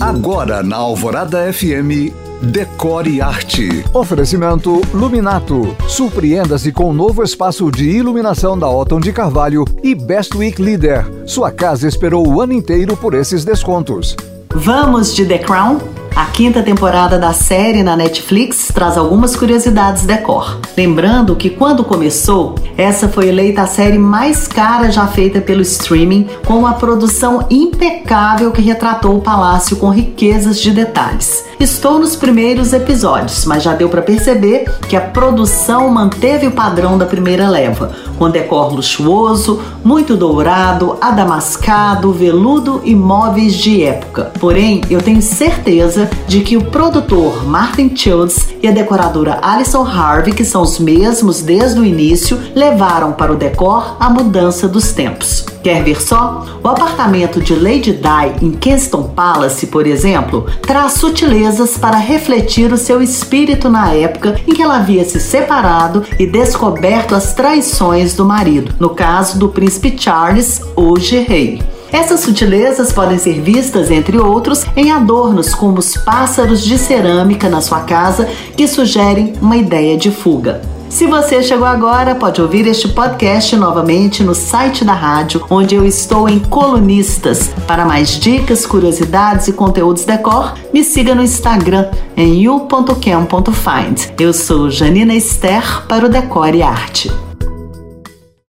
Agora na Alvorada FM, Decore Arte. Oferecimento Luminato. Surpreenda-se com o novo espaço de iluminação da Otton de Carvalho e Best Week Leader. Sua casa esperou o ano inteiro por esses descontos. Vamos de The Crown? A quinta temporada da série na Netflix traz algumas curiosidades decor. Lembrando que quando começou, essa foi eleita a série mais cara já feita pelo streaming, com uma produção impecável que retratou o palácio com riquezas de detalhes. Estou nos primeiros episódios, mas já deu para perceber que a produção manteve o padrão da primeira leva, com decor luxuoso, muito dourado, adamascado, veludo e móveis de época. Porém, eu tenho certeza de que o produtor Martin Childs e a decoradora Alison Harvey, que são os mesmos desde o início, levaram para o decor a mudança dos tempos. Quer ver só? O apartamento de Lady Di em Kensington Palace, por exemplo, traz sutilezas para refletir o seu espírito na época em que ela havia se separado e descoberto as traições do marido, no caso do príncipe Charles, hoje rei. Essas sutilezas podem ser vistas, entre outros, em adornos como os pássaros de cerâmica na sua casa que sugerem uma ideia de fuga. Se você chegou agora, pode ouvir este podcast novamente no site da rádio, onde eu estou em colunistas. Para mais dicas, curiosidades e conteúdos decor, me siga no Instagram em you.cam.find. Eu sou Janina Esther para o Decore e Arte.